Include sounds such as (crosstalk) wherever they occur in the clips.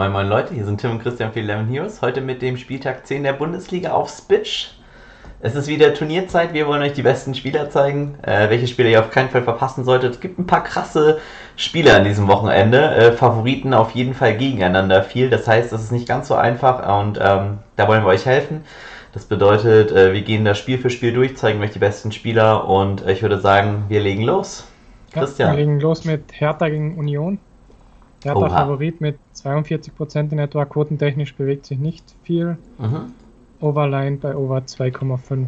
Moin Moin Leute, hier sind Tim und Christian für 11 Heroes. Heute mit dem Spieltag 10 der Bundesliga auf Spitch. Es ist wieder Turnierzeit, wir wollen euch die besten Spieler zeigen, äh, welche Spieler ihr auf keinen Fall verpassen solltet. Es gibt ein paar krasse Spieler an diesem Wochenende, äh, Favoriten auf jeden Fall gegeneinander viel. Das heißt, es ist nicht ganz so einfach und ähm, da wollen wir euch helfen. Das bedeutet, äh, wir gehen da Spiel für Spiel durch, zeigen euch die besten Spieler und ich würde sagen, wir legen los. Christian. Ja, wir legen los mit Hertha gegen Union. Hat der Favorit mit 42% in etwa. Quotentechnisch bewegt sich nicht viel. Mhm. Overline bei Over 2,5.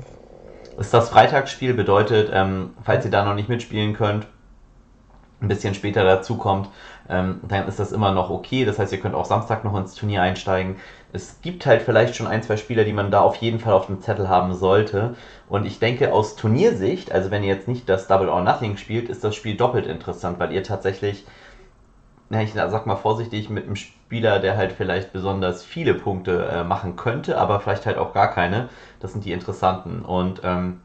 Ist das Freitagsspiel, bedeutet, ähm, falls ihr da noch nicht mitspielen könnt, ein bisschen später dazukommt, ähm, dann ist das immer noch okay. Das heißt, ihr könnt auch Samstag noch ins Turnier einsteigen. Es gibt halt vielleicht schon ein, zwei Spieler, die man da auf jeden Fall auf dem Zettel haben sollte. Und ich denke, aus Turniersicht, also wenn ihr jetzt nicht das Double or Nothing spielt, ist das Spiel doppelt interessant, weil ihr tatsächlich na, ich sag mal vorsichtig, mit einem Spieler, der halt vielleicht besonders viele Punkte äh, machen könnte, aber vielleicht halt auch gar keine. Das sind die interessanten. Und ähm,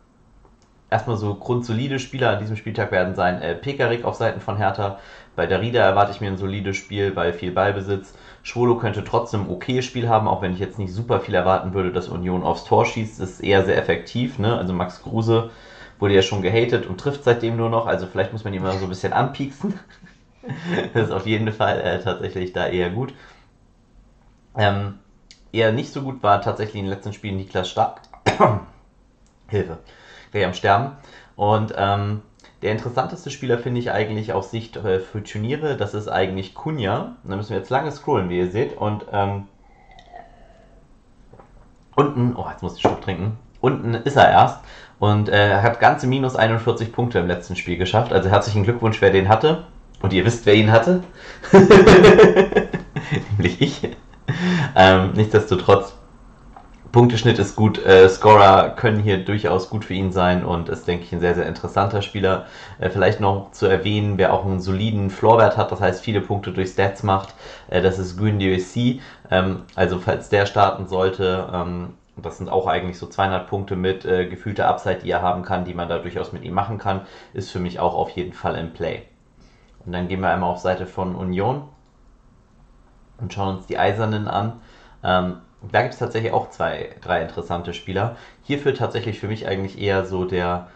erstmal so grundsolide Spieler an diesem Spieltag werden sein äh, Pekarik auf Seiten von Hertha. Bei Darida erwarte ich mir ein solides Spiel bei viel Ballbesitz. Schwolo könnte trotzdem ein okayes Spiel haben, auch wenn ich jetzt nicht super viel erwarten würde, dass Union aufs Tor schießt. Das ist eher sehr effektiv. Ne? Also Max Kruse wurde ja schon gehatet und trifft seitdem nur noch. Also vielleicht muss man ihn mal so ein bisschen anpieksen. (laughs) das ist auf jeden Fall äh, tatsächlich da eher gut. Ähm, eher nicht so gut war tatsächlich in den letzten Spielen Niklas Stark. (coughs) Hilfe. Gleich am Sterben. Und ähm, der interessanteste Spieler finde ich eigentlich aus Sicht äh, für Turniere, das ist eigentlich Kunja. Da müssen wir jetzt lange scrollen, wie ihr seht. Und ähm, unten, oh, jetzt muss ich Schluck trinken. Unten ist er erst und äh, hat ganze minus 41 Punkte im letzten Spiel geschafft. Also herzlichen Glückwunsch, wer den hatte. Und ihr wisst, wer ihn hatte? (laughs) Nämlich ich. Ähm, nichtsdestotrotz, Punkteschnitt ist gut, äh, Scorer können hier durchaus gut für ihn sein und ist, denke ich, ein sehr, sehr interessanter Spieler. Äh, vielleicht noch zu erwähnen, wer auch einen soliden Floorwert hat, das heißt viele Punkte durch Stats macht, äh, das ist Grün DOC. Ähm, also falls der starten sollte, ähm, das sind auch eigentlich so 200 Punkte mit äh, gefühlter Upside, die er haben kann, die man da durchaus mit ihm machen kann, ist für mich auch auf jeden Fall im Play. Und dann gehen wir einmal auf Seite von Union und schauen uns die Eisernen an. Ähm, da gibt es tatsächlich auch zwei, drei interessante Spieler. Hierfür tatsächlich für mich eigentlich eher so der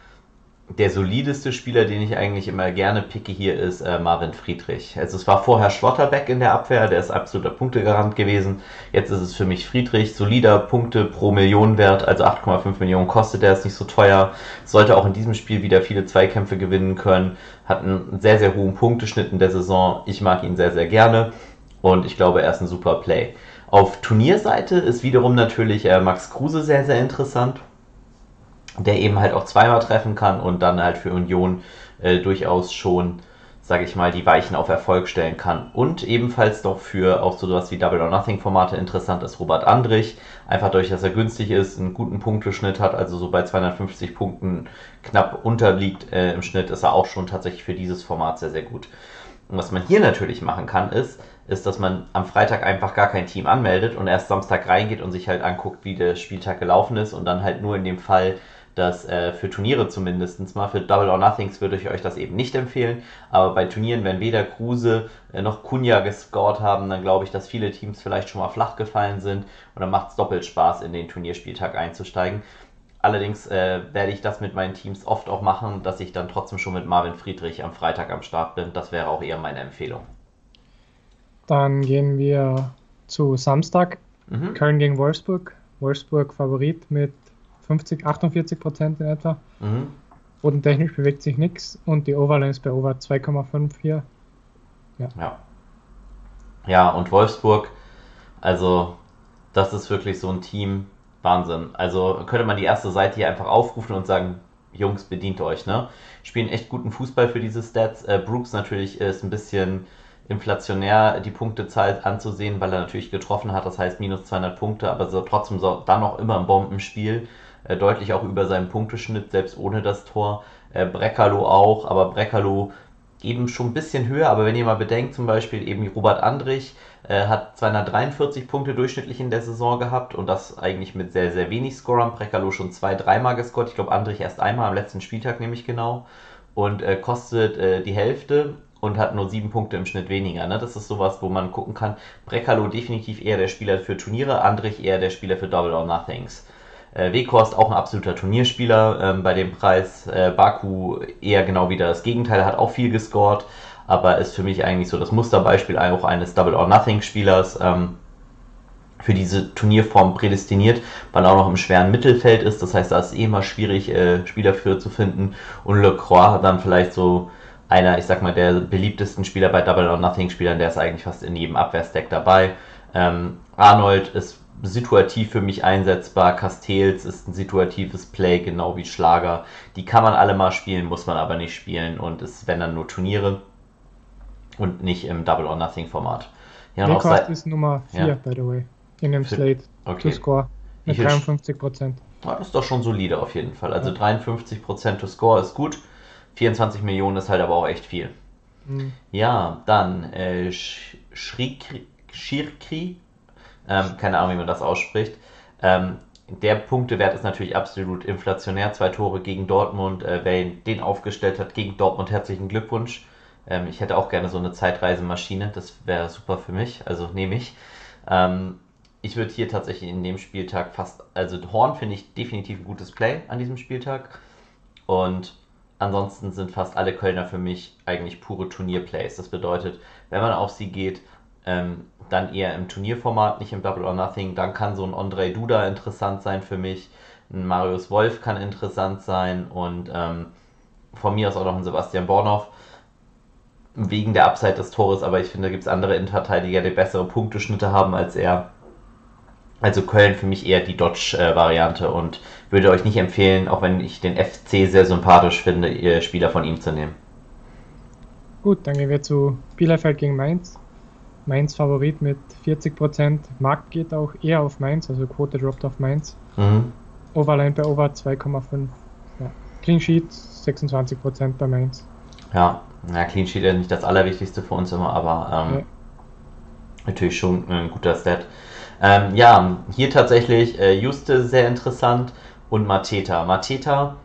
der solideste Spieler, den ich eigentlich immer gerne picke hier, ist äh, Marvin Friedrich. Also es war vorher Schlotterbeck in der Abwehr, der ist absoluter Punktegarant gewesen. Jetzt ist es für mich Friedrich, solider Punkte pro Million wert, also 8,5 Millionen kostet der, ist nicht so teuer. Sollte auch in diesem Spiel wieder viele Zweikämpfe gewinnen können. Hat einen sehr, sehr hohen Punkteschnitt in der Saison. Ich mag ihn sehr, sehr gerne und ich glaube, er ist ein super Play. Auf Turnierseite ist wiederum natürlich äh, Max Kruse sehr, sehr interessant der eben halt auch zweimal treffen kann und dann halt für Union äh, durchaus schon, sage ich mal, die Weichen auf Erfolg stellen kann. Und ebenfalls noch für auch so sowas wie Double or Nothing Formate interessant ist Robert Andrich. Einfach dadurch, dass er günstig ist, einen guten Punkteschnitt hat, also so bei 250 Punkten knapp unterliegt äh, im Schnitt, ist er auch schon tatsächlich für dieses Format sehr, sehr gut. Und was man hier natürlich machen kann, ist, ist, dass man am Freitag einfach gar kein Team anmeldet und erst Samstag reingeht und sich halt anguckt, wie der Spieltag gelaufen ist und dann halt nur in dem Fall dass äh, für Turniere zumindest mal, für Double or Nothings würde ich euch das eben nicht empfehlen, aber bei Turnieren, wenn weder Kruse äh, noch Kunja gescored haben, dann glaube ich, dass viele Teams vielleicht schon mal flach gefallen sind und dann macht es doppelt Spaß, in den Turnierspieltag einzusteigen. Allerdings äh, werde ich das mit meinen Teams oft auch machen, dass ich dann trotzdem schon mit Marvin Friedrich am Freitag am Start bin. Das wäre auch eher meine Empfehlung. Dann gehen wir zu Samstag. Mhm. Köln gegen Wolfsburg. Wolfsburg Favorit mit 50, 48 Prozent in etwa. Mhm. Bodentechnisch bewegt sich nichts und die Overline ist bei Over 2,5 hier. Ja. ja. Ja, und Wolfsburg, also das ist wirklich so ein Team, Wahnsinn. Also könnte man die erste Seite hier einfach aufrufen und sagen, Jungs, bedient euch, ne? Spielen echt guten Fußball für diese Stats. Äh, Brooks natürlich ist ein bisschen inflationär die Punktezahl anzusehen, weil er natürlich getroffen hat, das heißt minus 200 Punkte, aber so, trotzdem so, dann noch immer ein Bombenspiel äh, deutlich auch über seinen Punkteschnitt, selbst ohne das Tor. Äh, Breckerlo auch, aber Breckerlo eben schon ein bisschen höher, aber wenn ihr mal bedenkt, zum Beispiel eben Robert Andrich äh, hat 243 Punkte durchschnittlich in der Saison gehabt und das eigentlich mit sehr, sehr wenig Scorern. Breckerlo schon zwei, dreimal gescored. Ich glaube, Andrich erst einmal am letzten Spieltag, nämlich genau. Und äh, kostet äh, die Hälfte und hat nur sieben Punkte im Schnitt weniger. Ne? Das ist sowas, wo man gucken kann. Brekalo definitiv eher der Spieler für Turniere, Andrich eher der Spieler für Double or Nothings. Äh, Weghorst auch ein absoluter Turnierspieler ähm, bei dem Preis. Äh, Baku eher genau wieder das Gegenteil, hat auch viel gescored, aber ist für mich eigentlich so das Musterbeispiel auch eines Double or Nothing Spielers. Ähm, für diese Turnierform prädestiniert, weil er auch noch im schweren Mittelfeld ist. Das heißt, da ist es eh immer schwierig, äh, Spieler für zu finden. Und Lecroix dann vielleicht so einer, ich sag mal, der beliebtesten Spieler bei Double or Nothing Spielern, der ist eigentlich fast in jedem Abwehrstack dabei. Ähm, Arnold ist situativ für mich einsetzbar. Castells ist ein situatives Play, genau wie Schlager. Die kann man alle mal spielen, muss man aber nicht spielen und ist, wenn dann nur Turniere und nicht im Double or Nothing Format. Ja, seit... ist Nummer 4, ja. by the way, in dem Slate okay. to score mit 53 Prozent. Ja, das ist doch schon solide auf jeden Fall. Also ja. 53 Prozent to score ist gut. 24 Millionen ist halt aber auch echt viel. Mhm. Ja, dann äh, Schirkri, ähm, keine Ahnung, wie man das ausspricht. Ähm, der Punktewert ist natürlich absolut inflationär. Zwei Tore gegen Dortmund. Äh, wer den aufgestellt hat gegen Dortmund, herzlichen Glückwunsch. Ähm, ich hätte auch gerne so eine Zeitreisemaschine. Das wäre super für mich. Also nehme ich. Ähm, ich würde hier tatsächlich in dem Spieltag fast. Also Horn finde ich definitiv ein gutes Play an diesem Spieltag. Und Ansonsten sind fast alle Kölner für mich eigentlich pure Turnierplays. Das bedeutet, wenn man auf sie geht, ähm, dann eher im Turnierformat, nicht im Double or Nothing. Dann kann so ein Andrei Duda interessant sein für mich. Ein Marius Wolf kann interessant sein und ähm, von mir aus auch noch ein Sebastian Bornow wegen der Upside des Tores, aber ich finde, da gibt es andere Innenverteidiger, die bessere Punkteschnitte haben als er. Also Köln für mich eher die Dodge-Variante und würde euch nicht empfehlen, auch wenn ich den FC sehr sympathisch finde, ihr Spieler von ihm zu nehmen. Gut, dann gehen wir zu Bielefeld gegen Mainz. Mainz Favorit mit 40%. Markt geht auch eher auf Mainz, also Quote droppt auf Mainz. Mhm. Overline bei Over 2,5. Ja. Clean Sheet 26% bei Mainz. Ja, ja, Clean Sheet ist nicht das Allerwichtigste für uns immer, aber ähm, ja. natürlich schon ein guter Stat. Ähm, ja, hier tatsächlich äh, Juste sehr interessant und Mateta. Mateta,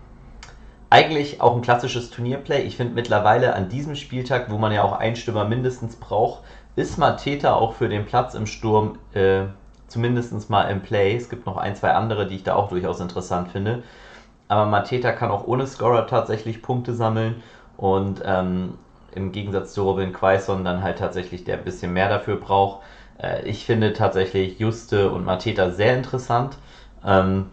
eigentlich auch ein klassisches Turnierplay. Ich finde mittlerweile an diesem Spieltag, wo man ja auch einen Stürmer mindestens braucht, ist Mateta auch für den Platz im Sturm äh, zumindest mal im Play. Es gibt noch ein, zwei andere, die ich da auch durchaus interessant finde. Aber Mateta kann auch ohne Scorer tatsächlich Punkte sammeln und ähm, im Gegensatz zu Robin Quaison dann halt tatsächlich der ein bisschen mehr dafür braucht. Äh, ich finde tatsächlich Juste und Mateta sehr interessant ähm,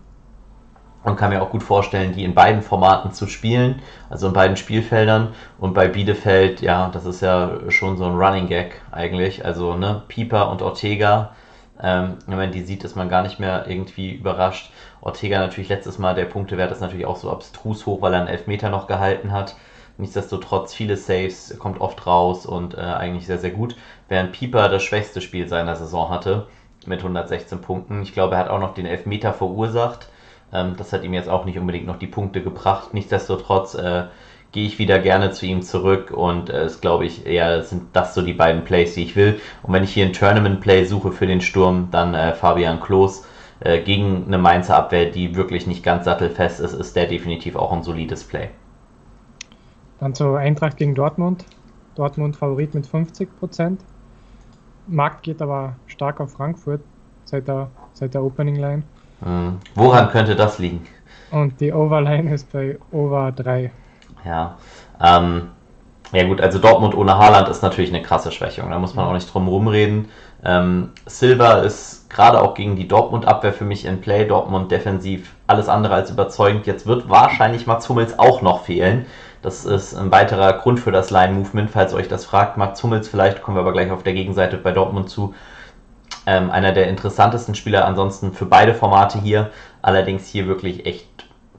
und kann mir auch gut vorstellen, die in beiden Formaten zu spielen, also in beiden Spielfeldern. Und bei Bielefeld, ja, das ist ja schon so ein Running Gag eigentlich. Also, ne, Pieper und Ortega, ähm, wenn man die sieht, ist man gar nicht mehr irgendwie überrascht. Ortega natürlich letztes Mal, der Punktewert ist natürlich auch so abstrus hoch, weil er einen Elfmeter noch gehalten hat. Nichtsdestotrotz viele Saves, kommt oft raus und äh, eigentlich sehr, sehr gut. Während Pieper das schwächste Spiel seiner Saison hatte mit 116 Punkten. Ich glaube, er hat auch noch den Elfmeter verursacht. Ähm, das hat ihm jetzt auch nicht unbedingt noch die Punkte gebracht. Nichtsdestotrotz äh, gehe ich wieder gerne zu ihm zurück und äh, es glaube ich eher sind das so die beiden Plays, die ich will. Und wenn ich hier ein Tournament Play suche für den Sturm, dann äh, Fabian Klos äh, gegen eine Mainzer Abwehr, die wirklich nicht ganz sattelfest ist, ist der definitiv auch ein solides Play. Dann zur Eintracht gegen Dortmund. Dortmund Favorit mit 50 Prozent. Markt geht aber stark auf Frankfurt seit der, seit der Opening Line. Mhm. Woran könnte das liegen? Und die Overline ist bei Over 3. Ja. Ähm, ja gut, also Dortmund ohne Haaland ist natürlich eine krasse Schwächung. Da muss man auch nicht drum rumreden. Ähm, Silva ist gerade auch gegen die Dortmund-Abwehr für mich in Play. Dortmund defensiv alles andere als überzeugend. Jetzt wird wahrscheinlich Mats Hummels auch noch fehlen. Das ist ein weiterer Grund für das Line-Movement, falls euch das fragt. Max Hummels vielleicht, kommen wir aber gleich auf der Gegenseite bei Dortmund zu. Ähm, einer der interessantesten Spieler ansonsten für beide Formate hier. Allerdings hier wirklich echt,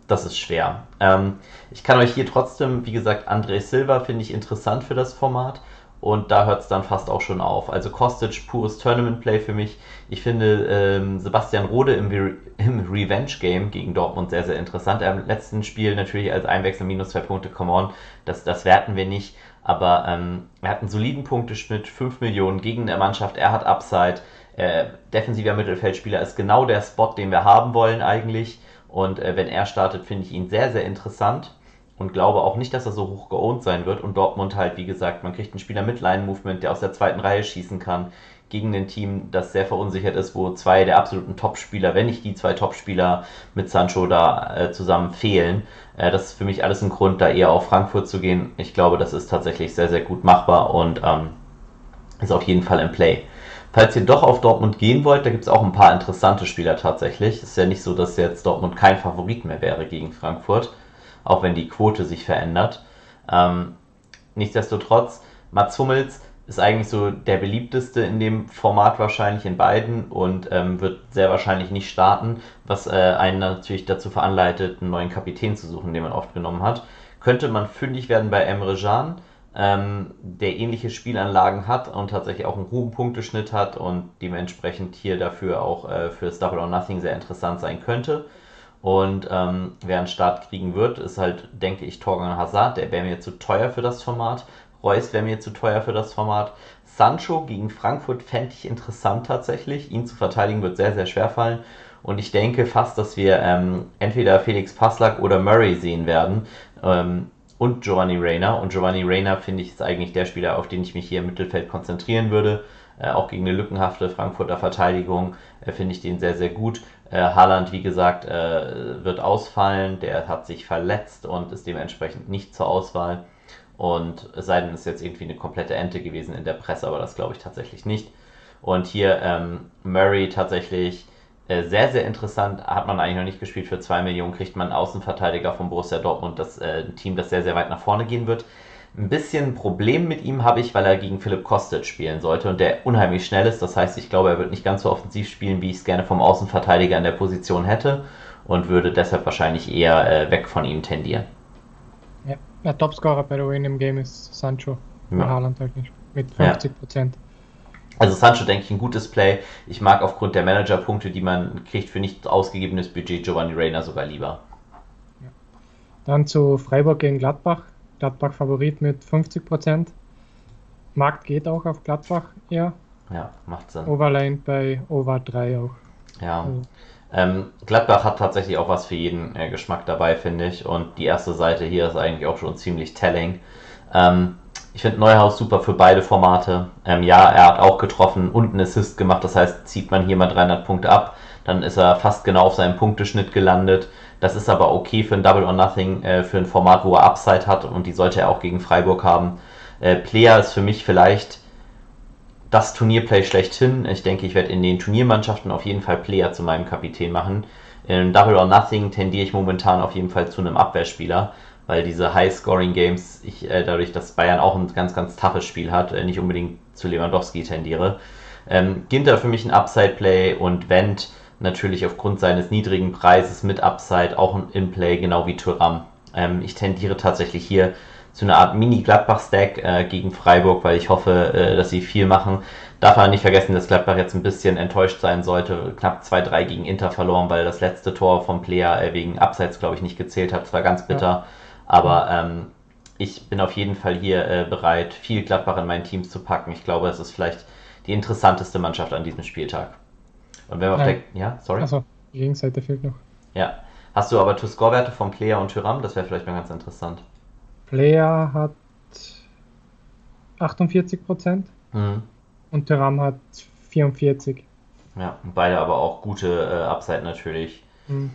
das ist schwer. Ähm, ich kann euch hier trotzdem, wie gesagt, André Silva finde ich interessant für das Format. Und da hört es dann fast auch schon auf. Also Kostic, pures Tournament-Play für mich. Ich finde ähm, Sebastian Rode im, Re im Revenge-Game gegen Dortmund sehr, sehr interessant. Er Im letzten Spiel natürlich als Einwechsel minus zwei Punkte, come on, das, das werten wir nicht. Aber ähm, er hat einen soliden Punkteschnitt, 5 Millionen gegen der Mannschaft. Er hat Upside. Äh, defensiver Mittelfeldspieler ist genau der Spot, den wir haben wollen eigentlich. Und äh, wenn er startet, finde ich ihn sehr, sehr interessant. und glaube auch nicht, dass er so hoch geohnt sein wird. Und Dortmund halt, wie gesagt, man kriegt einen Spieler mit Line-Movement, der aus der zweiten Reihe schießen kann, gegen ein Team, das sehr verunsichert ist, wo zwei der absoluten Top-Spieler, wenn nicht die zwei Top-Spieler mit Sancho da äh, zusammen fehlen. Äh, das ist für mich alles ein Grund, da eher auf Frankfurt zu gehen. Ich glaube, das ist tatsächlich sehr, sehr gut machbar und ähm, ist auf jeden Fall im Play. Falls ihr doch auf Dortmund gehen wollt, da gibt es auch ein paar interessante Spieler tatsächlich. Es ist ja nicht so, dass jetzt Dortmund kein Favorit mehr wäre gegen Frankfurt, auch wenn die Quote sich verändert. Ähm, nichtsdestotrotz, Mats Hummels ist eigentlich so der beliebteste in dem Format wahrscheinlich in beiden und ähm, wird sehr wahrscheinlich nicht starten, was äh, einen natürlich dazu veranleitet, einen neuen Kapitän zu suchen, den man oft genommen hat. Könnte man fündig werden bei Emre Can, ähm, der ähnliche Spielanlagen hat und tatsächlich auch einen hohen Punkteschnitt hat und dementsprechend hier dafür auch äh, für das Double or Nothing sehr interessant sein könnte. Und ähm, wer einen Start kriegen wird, ist halt, denke ich, Torgan Hazard. Der wäre mir zu teuer für das Format. Reus wäre mir zu teuer für das Format. Sancho gegen Frankfurt fände ich interessant tatsächlich. Ihn zu verteidigen wird sehr, sehr schwer fallen. Und ich denke fast, dass wir ähm, entweder Felix Passlack oder Murray sehen werden. Ähm, und Giovanni Reyna. Und Giovanni Reyna finde ich ist eigentlich der Spieler, auf den ich mich hier im Mittelfeld konzentrieren würde. Äh, auch gegen eine lückenhafte Frankfurter Verteidigung äh, finde ich den sehr, sehr gut. Äh, Haaland, wie gesagt, äh, wird ausfallen. Der hat sich verletzt und ist dementsprechend nicht zur Auswahl. Und es sei denn, es ist jetzt irgendwie eine komplette Ente gewesen in der Presse, aber das glaube ich tatsächlich nicht. Und hier ähm, Murray tatsächlich sehr, sehr interessant, hat man eigentlich noch nicht gespielt. Für 2 Millionen kriegt man einen Außenverteidiger von Borussia Dortmund, das äh, ein Team, das sehr, sehr weit nach vorne gehen wird. Ein bisschen Problem mit ihm habe ich, weil er gegen Philipp Kostic spielen sollte und der unheimlich schnell ist. Das heißt, ich glaube, er wird nicht ganz so offensiv spielen, wie ich es gerne vom Außenverteidiger in der Position hätte und würde deshalb wahrscheinlich eher äh, weg von ihm tendieren. Ja, der Topscorer bei way in dem Game ist Sancho. Ja. Haaland halt nicht. Mit 50 Prozent. Ja. Also Sancho denke ich ein gutes Play. Ich mag aufgrund der Managerpunkte, die man kriegt für nicht ausgegebenes Budget Giovanni Reina sogar lieber. Ja. Dann zu Freiburg gegen Gladbach. Gladbach Favorit mit 50% Markt geht auch auf Gladbach eher. Ja, macht Sinn. Overline bei Over 3 auch. Ja. Also. Ähm, Gladbach hat tatsächlich auch was für jeden äh, Geschmack dabei, finde ich. Und die erste Seite hier ist eigentlich auch schon ziemlich telling. Ähm, ich finde Neuhaus super für beide Formate. Ähm, ja, er hat auch getroffen und einen Assist gemacht. Das heißt, zieht man hier mal 300 Punkte ab, dann ist er fast genau auf seinem Punkteschnitt gelandet. Das ist aber okay für ein Double or Nothing, äh, für ein Format, wo er Upside hat und die sollte er auch gegen Freiburg haben. Äh, Player ist für mich vielleicht das Turnierplay schlechthin. Ich denke, ich werde in den Turniermannschaften auf jeden Fall Player zu meinem Kapitän machen. In Double or Nothing tendiere ich momentan auf jeden Fall zu einem Abwehrspieler weil diese High-Scoring-Games, ich äh, dadurch, dass Bayern auch ein ganz, ganz toughes Spiel hat, äh, nicht unbedingt zu Lewandowski tendiere. Ähm, Ginter für mich ein Upside-Play und Wendt natürlich aufgrund seines niedrigen Preises mit Upside auch ein In-Play, genau wie Thuram. Ähm, ich tendiere tatsächlich hier zu einer Art Mini-Gladbach-Stack äh, gegen Freiburg, weil ich hoffe, äh, dass sie viel machen. Darf man nicht vergessen, dass Gladbach jetzt ein bisschen enttäuscht sein sollte. Knapp 2-3 gegen Inter verloren, weil das letzte Tor vom Player äh, wegen Abseits, glaube ich, nicht gezählt hat. Das war ganz bitter. Ja. Aber ähm, ich bin auf jeden Fall hier äh, bereit, viel Gladbach in mein Team zu packen. Ich glaube, es ist vielleicht die interessanteste Mannschaft an diesem Spieltag. Und wenn wir auf der. Ja, sorry. Achso, die Gegenseite fehlt noch. Ja. Hast du aber To-Score-Werte von Player und Tyram? Das wäre vielleicht mal ganz interessant. Player hat 48 Prozent mhm. und Tyram hat 44. Ja, beide aber auch gute äh, Upside natürlich. Mhm.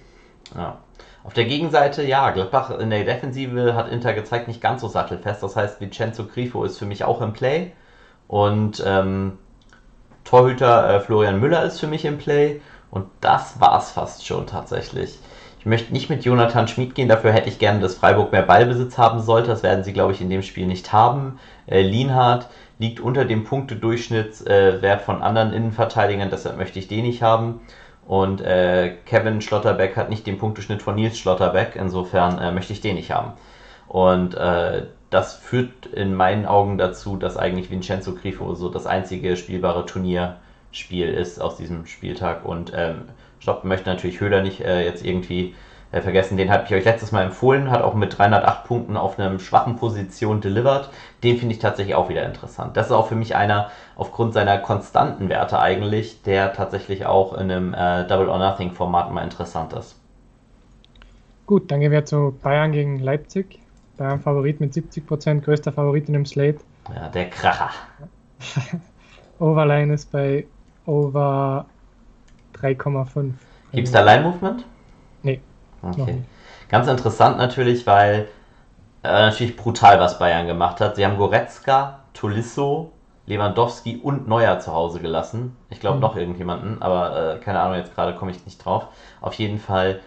Ja. Auf der Gegenseite, ja, Gladbach in der Defensive hat Inter gezeigt, nicht ganz so sattelfest. Das heißt, Vincenzo Grifo ist für mich auch im Play. Und ähm, Torhüter äh, Florian Müller ist für mich im Play. Und das war es fast schon tatsächlich. Ich möchte nicht mit Jonathan Schmid gehen, dafür hätte ich gerne, dass Freiburg mehr Ballbesitz haben sollte. Das werden sie, glaube ich, in dem Spiel nicht haben. Äh, Lienhardt liegt unter dem Punktedurchschnittswert äh, von anderen Innenverteidigern, deshalb möchte ich den nicht haben. Und äh, Kevin Schlotterbeck hat nicht den Punkteschnitt von Nils Schlotterbeck, insofern äh, möchte ich den nicht haben. Und äh, das führt in meinen Augen dazu, dass eigentlich Vincenzo Grifo so das einzige spielbare Turnierspiel ist aus diesem Spieltag. Und ähm, Stopp möchte natürlich Höhler nicht äh, jetzt irgendwie äh, vergessen. Den habe ich euch letztes Mal empfohlen, hat auch mit 308 Punkten auf einer schwachen Position delivered. Den finde ich tatsächlich auch wieder interessant. Das ist auch für mich einer, aufgrund seiner konstanten Werte eigentlich, der tatsächlich auch in einem äh, Double or Nothing Format mal interessant ist. Gut, dann gehen wir zu Bayern gegen Leipzig. Bayern Favorit mit 70%, größter Favorit in dem Slate. Ja, der Kracher. (laughs) Overline ist bei over 3,5. Gibt es da Line-Movement? Okay. Ganz interessant natürlich, weil äh, natürlich brutal, was Bayern gemacht hat. Sie haben Goretzka, Tolisso, Lewandowski und Neuer zu Hause gelassen. Ich glaube mhm. noch irgendjemanden, aber äh, keine Ahnung, jetzt gerade komme ich nicht drauf. Auf jeden Fall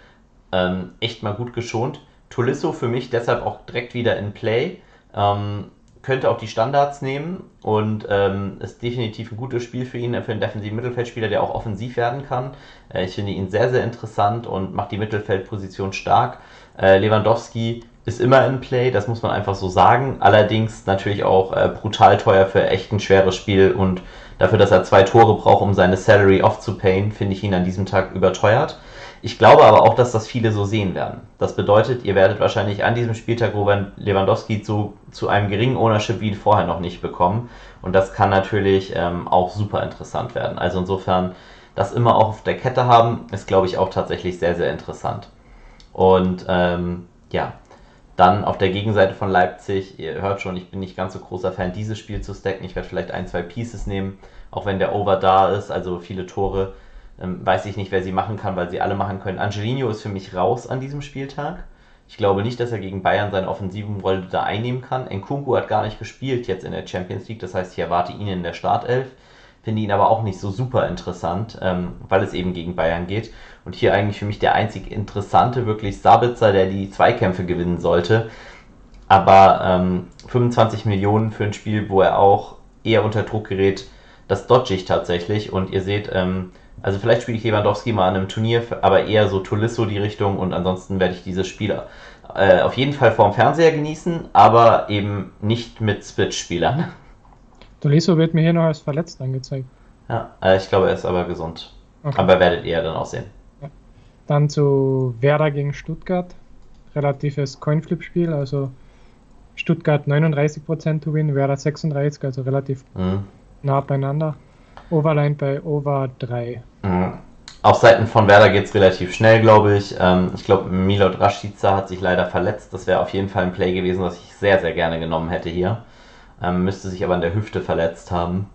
ähm, echt mal gut geschont. Tolisso für mich deshalb auch direkt wieder in Play. Ähm, könnte auch die Standards nehmen und ähm, ist definitiv ein gutes Spiel für ihn, für einen defensiven Mittelfeldspieler, der auch offensiv werden kann. Äh, ich finde ihn sehr, sehr interessant und macht die Mittelfeldposition stark. Äh, Lewandowski ist immer in Play, das muss man einfach so sagen. Allerdings natürlich auch äh, brutal teuer für echt ein schweres Spiel und dafür, dass er zwei Tore braucht, um seine Salary aufzupayen, finde ich ihn an diesem Tag überteuert. Ich glaube aber auch, dass das viele so sehen werden. Das bedeutet, ihr werdet wahrscheinlich an diesem Spieltag Robert Lewandowski zu, zu einem geringen Ownership wie vorher noch nicht bekommen. Und das kann natürlich ähm, auch super interessant werden. Also insofern, das immer auch auf der Kette haben, ist, glaube ich, auch tatsächlich sehr, sehr interessant. Und ähm, ja, dann auf der Gegenseite von Leipzig, ihr hört schon, ich bin nicht ganz so großer Fan, dieses Spiel zu stacken. Ich werde vielleicht ein, zwei Pieces nehmen, auch wenn der Over da ist, also viele Tore ähm, weiß ich nicht, wer sie machen kann, weil sie alle machen können. Angelino ist für mich raus an diesem Spieltag. Ich glaube nicht, dass er gegen Bayern seine offensiven Rolle da einnehmen kann. Nkunku hat gar nicht gespielt jetzt in der Champions League, das heißt, ich erwarte ihn in der Startelf. Finde ihn aber auch nicht so super interessant, ähm, weil es eben gegen Bayern geht. Und hier eigentlich für mich der einzig interessante, wirklich Sabitzer, der die Zweikämpfe gewinnen sollte. Aber ähm, 25 Millionen für ein Spiel, wo er auch eher unter Druck gerät, das dodge ich tatsächlich. Und ihr seht, ähm, also vielleicht spiele ich Lewandowski mal an einem Turnier, aber eher so Tolisso die Richtung und ansonsten werde ich dieses Spiel äh, auf jeden Fall vorm Fernseher genießen, aber eben nicht mit Switch-Spielern. Tolisso wird mir hier noch als verletzt angezeigt. Ja, äh, ich glaube, er ist aber gesund. Okay. Aber werdet ihr dann auch sehen. Ja. Dann zu Werder gegen Stuttgart. Relatives Coinflip-Spiel, also Stuttgart 39% to win, Werder 36, also relativ mhm. nah beieinander. Overline bei Over 3. Mhm. Auf Seiten von Werder geht es relativ schnell, glaube ich. Ähm, ich glaube, Milot Rashica hat sich leider verletzt. Das wäre auf jeden Fall ein Play gewesen, was ich sehr, sehr gerne genommen hätte hier. Ähm, müsste sich aber an der Hüfte verletzt haben.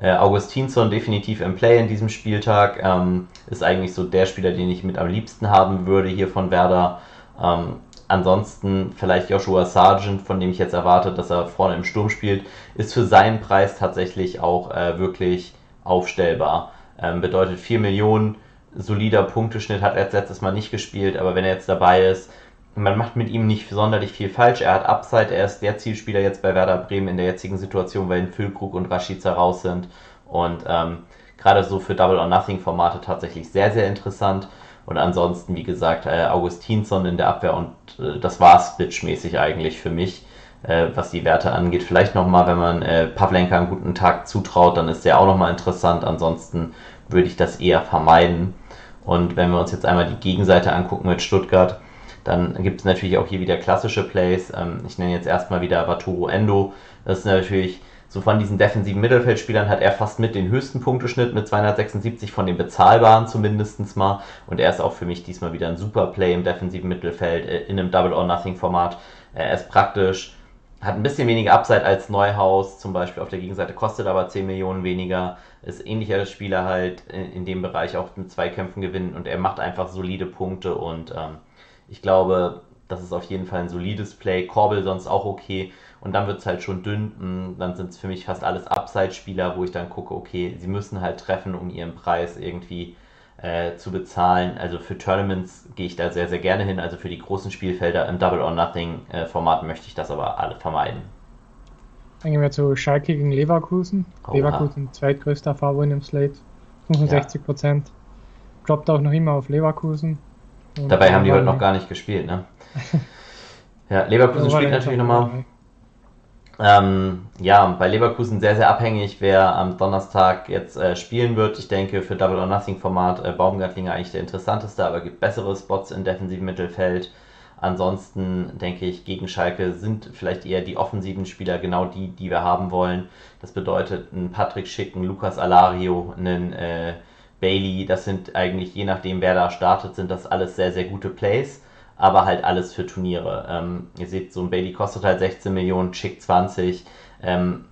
Äh, Augustinsson definitiv im Play in diesem Spieltag. Ähm, ist eigentlich so der Spieler, den ich mit am liebsten haben würde hier von Werder. Ähm, ansonsten vielleicht Joshua Sargent, von dem ich jetzt erwarte, dass er vorne im Sturm spielt, ist für seinen Preis tatsächlich auch äh, wirklich aufstellbar. Ähm, bedeutet 4 Millionen, solider Punkteschnitt, hat er jetzt letztes Mal nicht gespielt, aber wenn er jetzt dabei ist, man macht mit ihm nicht sonderlich viel falsch. Er hat Upside, er ist der Zielspieler jetzt bei Werder Bremen in der jetzigen Situation, weil Füllkrug und Rashica raus sind. Und ähm, gerade so für Double or Nothing Formate tatsächlich sehr, sehr interessant. Und ansonsten, wie gesagt, äh, Augustinsson in der Abwehr und äh, das war Switch-mäßig eigentlich für mich was die Werte angeht. Vielleicht nochmal, wenn man äh, Pavlenka einen guten Tag zutraut, dann ist der auch nochmal interessant. Ansonsten würde ich das eher vermeiden. Und wenn wir uns jetzt einmal die Gegenseite angucken mit Stuttgart, dann gibt es natürlich auch hier wieder klassische Plays. Ähm, ich nenne jetzt erstmal wieder Baturo Endo. Das ist natürlich so von diesen defensiven Mittelfeldspielern hat er fast mit den höchsten Punkteschnitt mit 276 von den bezahlbaren zumindest mal. Und er ist auch für mich diesmal wieder ein super Play im defensiven Mittelfeld äh, in einem Double or Nothing Format. Er ist praktisch hat ein bisschen weniger Upside als Neuhaus, zum Beispiel auf der Gegenseite kostet aber 10 Millionen weniger. Ist ähnlicher Spieler halt in, in, dem Bereich auch mit Zweikämpfen gewinnen und er macht einfach solide Punkte und ähm, ich glaube, das ist auf jeden Fall ein solides Play. Korbel sonst auch okay und dann wird es halt schon dünn. Hm, dann sind es für mich fast alles Upside-Spieler, wo ich dann gucke, okay, sie müssen halt treffen, um ihren Preis irgendwie äh, zu bezahlen. Also für Tournaments gehe ich da sehr, sehr gerne hin. Also für die großen Spielfelder im Double or Nothing äh, Format möchte ich das aber alle vermeiden. Dann gehen wir zu Schalke gegen Leverkusen. Oha. Leverkusen zweitgrößter Favorit im Slate. 65 Prozent. Ja. Droppt auch noch immer auf Leverkusen. Und Dabei haben die heute noch gar nicht gespielt, ne? (laughs) ja, Leverkusen spielt natürlich nochmal ähm, ja, bei Leverkusen sehr, sehr abhängig, wer am Donnerstag jetzt äh, spielen wird. Ich denke, für Double or Nothing Format äh, Baumgartlinger eigentlich der interessanteste, aber gibt bessere Spots im defensiven Mittelfeld. Ansonsten denke ich, gegen Schalke sind vielleicht eher die offensiven Spieler genau die, die wir haben wollen. Das bedeutet, ein Patrick Schicken, Lukas Alario, einen äh, Bailey, das sind eigentlich, je nachdem wer da startet, sind das alles sehr, sehr gute Plays. Aber halt alles für Turniere. Ähm, ihr seht, so ein Bailey kostet halt 16 Millionen, Chick 20. Ähm,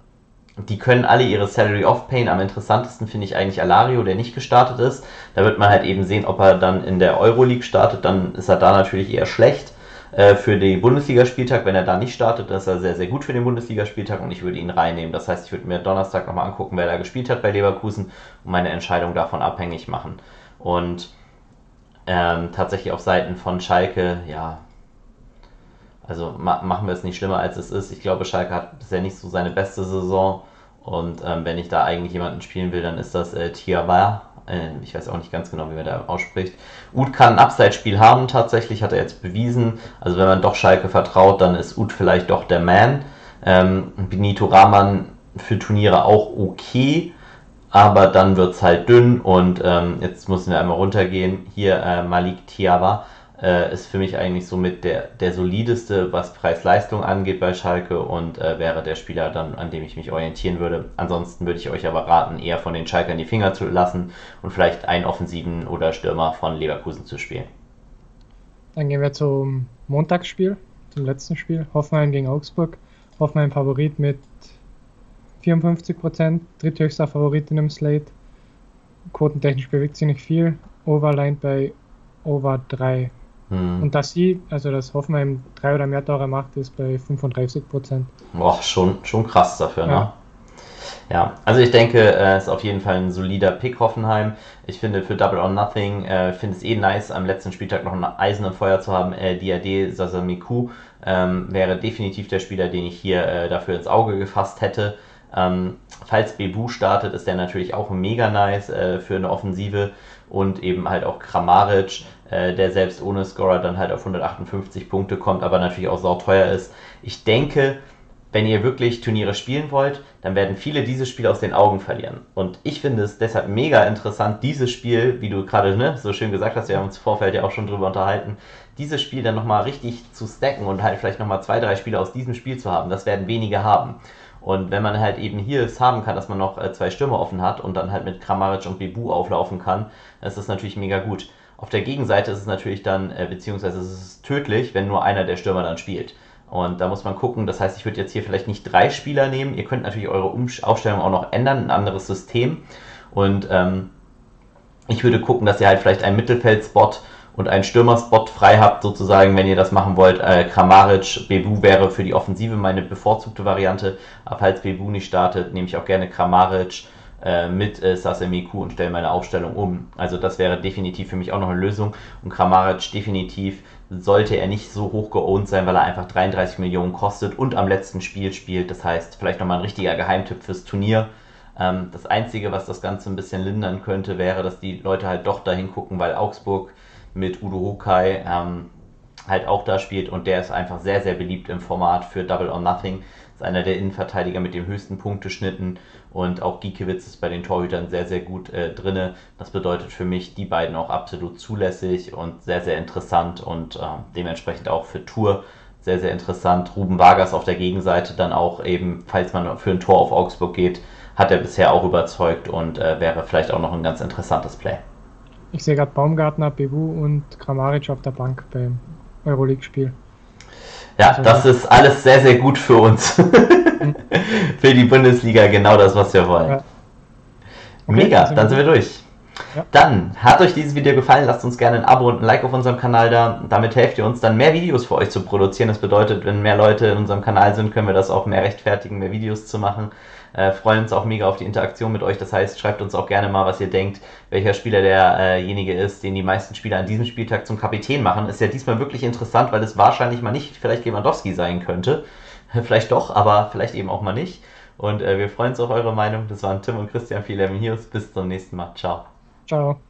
die können alle ihre Salary off-payen. Am interessantesten finde ich eigentlich Alario, der nicht gestartet ist. Da wird man halt eben sehen, ob er dann in der Euroleague startet. Dann ist er da natürlich eher schlecht äh, für den Bundesligaspieltag. Wenn er da nicht startet, dann ist er sehr, sehr gut für den Bundesligaspieltag und ich würde ihn reinnehmen. Das heißt, ich würde mir Donnerstag nochmal angucken, wer da gespielt hat bei Leverkusen und meine Entscheidung davon abhängig machen. Und ähm, tatsächlich auf Seiten von Schalke, ja, also ma machen wir es nicht schlimmer, als es ist. Ich glaube, Schalke hat bisher nicht so seine beste Saison. Und ähm, wenn ich da eigentlich jemanden spielen will, dann ist das äh, Tiawa. Äh, ich weiß auch nicht ganz genau, wie man da ausspricht. Ud kann ein Upside-Spiel haben, tatsächlich, hat er jetzt bewiesen. Also wenn man doch Schalke vertraut, dann ist Ud vielleicht doch der Man. Ähm, Benito Rahman für Turniere auch okay, aber dann wird es halt dünn und ähm, jetzt müssen wir einmal runtergehen. Hier äh, Malik Tiawa äh, ist für mich eigentlich somit der, der solideste, was Preis-Leistung angeht bei Schalke und äh, wäre der Spieler dann, an dem ich mich orientieren würde. Ansonsten würde ich euch aber raten, eher von den Schalkern die Finger zu lassen und vielleicht einen Offensiven oder Stürmer von Leverkusen zu spielen. Dann gehen wir zum Montagsspiel, zum letzten Spiel. Hoffenheim gegen Augsburg. Hoffenheim Favorit mit 54%, dritthöchster Favorit in dem Slate. Quotentechnisch bewegt sich nicht viel. Overline bei Over 3. Hm. Und dass sie, also das Hoffenheim drei oder mehr Tore macht, ist bei 35 Prozent. Boah, schon, schon krass dafür, ne? ja. ne? Ja, also ich denke, es ist auf jeden Fall ein solider Pick Hoffenheim. Ich finde für Double or Nothing, äh, finde es eh nice, am letzten Spieltag noch ein Eisen im Feuer zu haben. Äh, Diade Sasamiku ähm, wäre definitiv der Spieler, den ich hier äh, dafür ins Auge gefasst hätte. Ähm, falls Bebu startet, ist der natürlich auch mega nice äh, für eine Offensive und eben halt auch Kramaric äh, der selbst ohne Scorer dann halt auf 158 Punkte kommt, aber natürlich auch sauteuer ist. Ich denke, wenn ihr wirklich Turniere spielen wollt, dann werden viele dieses Spiel aus den Augen verlieren. Und ich finde es deshalb mega interessant, dieses Spiel, wie du gerade ne, so schön gesagt hast, wir haben uns im Vorfeld ja auch schon drüber unterhalten, dieses Spiel dann nochmal richtig zu stacken und halt vielleicht nochmal zwei, drei Spiele aus diesem Spiel zu haben. Das werden wenige haben. Und wenn man halt eben hier es haben kann, dass man noch äh, zwei Stürme offen hat und dann halt mit Kramaric und Bebu auflaufen kann, ist das natürlich mega gut. Auf der Gegenseite ist es natürlich dann, äh, beziehungsweise ist es tödlich, wenn nur einer der Stürmer dann spielt. Und da muss man gucken, das heißt, ich würde jetzt hier vielleicht nicht drei Spieler nehmen. Ihr könnt natürlich eure Aufstellung auch noch ändern, ein anderes System. Und ähm, ich würde gucken, dass ihr halt vielleicht einen Mittelfeldspot und einen Stürmerspot frei habt, sozusagen, wenn ihr das machen wollt. Äh, Kramaric, Bebu wäre für die Offensive meine bevorzugte Variante. Aber falls Bebu nicht startet, nehme ich auch gerne Kramaric äh, mit äh, Sasemiku und stelle meine Aufstellung um. Also das wäre definitiv für mich auch noch eine Lösung. Und Kramaric definitiv sollte er nicht so hoch geowned sein, weil er einfach 33 Millionen kostet und am letzten Spiel spielt. Das heißt, vielleicht nochmal ein richtiger Geheimtipp fürs Turnier. Ähm, das Einzige, was das Ganze ein bisschen lindern könnte, wäre, dass die Leute halt doch dahin gucken, weil Augsburg mit Udo Hokai ähm, halt auch da spielt und der ist einfach sehr, sehr beliebt im Format für Double or Nothing ist einer der Innenverteidiger mit dem höchsten Punkteschnitten und auch Giekewitz ist bei den Torhütern sehr, sehr gut äh, drinne. Das bedeutet für mich die beiden auch absolut zulässig und sehr, sehr interessant und äh, dementsprechend auch für Tour sehr, sehr interessant. Ruben Vargas auf der Gegenseite dann auch eben, falls man für ein Tor auf Augsburg geht, hat er bisher auch überzeugt und äh, wäre vielleicht auch noch ein ganz interessantes Play. Ich sehe gerade Baumgartner, Bebu und Kramaric auf der Bank beim Euroleague-Spiel. Ja, also, das ist alles sehr, sehr gut für uns. (laughs) für die Bundesliga genau das, was wir wollen. Ja. Okay, Mega, dann sind wir durch. Ja. Dann hat euch dieses Video gefallen, lasst uns gerne ein Abo und ein Like auf unserem Kanal da. Damit helft ihr uns dann mehr Videos für euch zu produzieren. Das bedeutet, wenn mehr Leute in unserem Kanal sind, können wir das auch mehr rechtfertigen, mehr Videos zu machen. Äh, freuen uns auch mega auf die Interaktion mit euch. Das heißt, schreibt uns auch gerne mal, was ihr denkt, welcher Spieler derjenige äh ist, den die meisten Spieler an diesem Spieltag zum Kapitän machen. Ist ja diesmal wirklich interessant, weil es wahrscheinlich mal nicht vielleicht Lewandowski sein könnte. (laughs) vielleicht doch, aber vielleicht eben auch mal nicht. Und äh, wir freuen uns auf eure Meinung. Das waren Tim und Christian für Eleven Heroes. Bis zum nächsten Mal. Ciao. Ciao.